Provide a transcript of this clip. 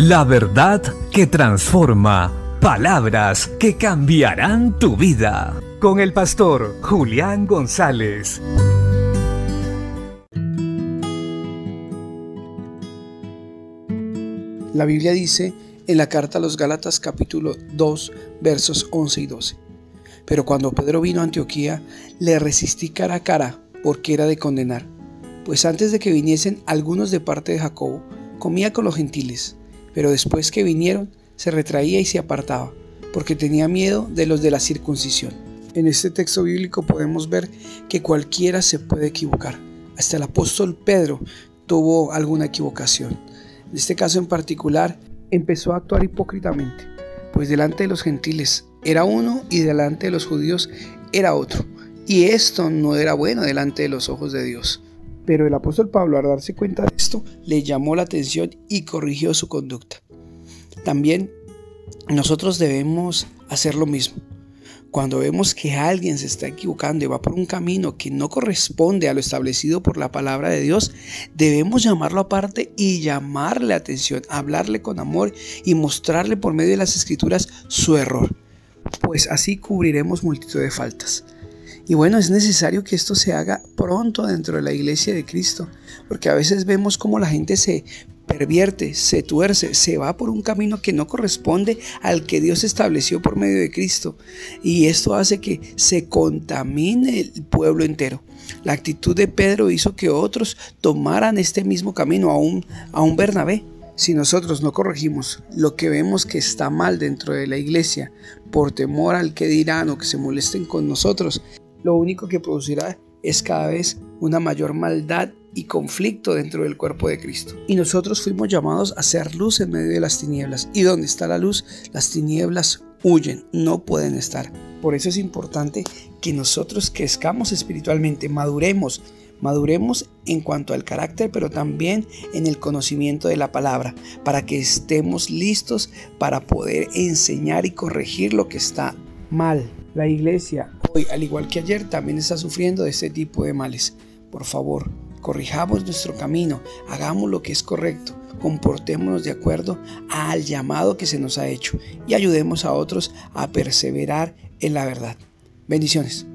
La verdad que transforma. Palabras que cambiarán tu vida. Con el pastor Julián González. La Biblia dice en la carta a los Gálatas capítulo 2 versos 11 y 12. Pero cuando Pedro vino a Antioquía, le resistí cara a cara porque era de condenar. Pues antes de que viniesen algunos de parte de Jacobo, comía con los gentiles pero después que vinieron se retraía y se apartaba, porque tenía miedo de los de la circuncisión. En este texto bíblico podemos ver que cualquiera se puede equivocar. Hasta el apóstol Pedro tuvo alguna equivocación. En este caso en particular, empezó a actuar hipócritamente, pues delante de los gentiles era uno y delante de los judíos era otro. Y esto no era bueno delante de los ojos de Dios. Pero el apóstol Pablo, al darse cuenta de esto, le llamó la atención y corrigió su conducta. También nosotros debemos hacer lo mismo. Cuando vemos que alguien se está equivocando y va por un camino que no corresponde a lo establecido por la palabra de Dios, debemos llamarlo aparte y llamarle atención, hablarle con amor y mostrarle por medio de las escrituras su error, pues así cubriremos multitud de faltas. Y bueno, es necesario que esto se haga pronto dentro de la iglesia de Cristo, porque a veces vemos cómo la gente se pervierte, se tuerce, se va por un camino que no corresponde al que Dios estableció por medio de Cristo. Y esto hace que se contamine el pueblo entero. La actitud de Pedro hizo que otros tomaran este mismo camino, a un, a un Bernabé. Si nosotros no corregimos lo que vemos que está mal dentro de la iglesia por temor al que dirán o que se molesten con nosotros, lo único que producirá es cada vez una mayor maldad y conflicto dentro del cuerpo de Cristo. Y nosotros fuimos llamados a ser luz en medio de las tinieblas. Y donde está la luz, las tinieblas huyen, no pueden estar. Por eso es importante que nosotros crezcamos espiritualmente, maduremos, maduremos en cuanto al carácter, pero también en el conocimiento de la palabra, para que estemos listos para poder enseñar y corregir lo que está mal. La iglesia al igual que ayer, también está sufriendo de este tipo de males. Por favor, corrijamos nuestro camino, hagamos lo que es correcto, comportémonos de acuerdo al llamado que se nos ha hecho y ayudemos a otros a perseverar en la verdad. Bendiciones.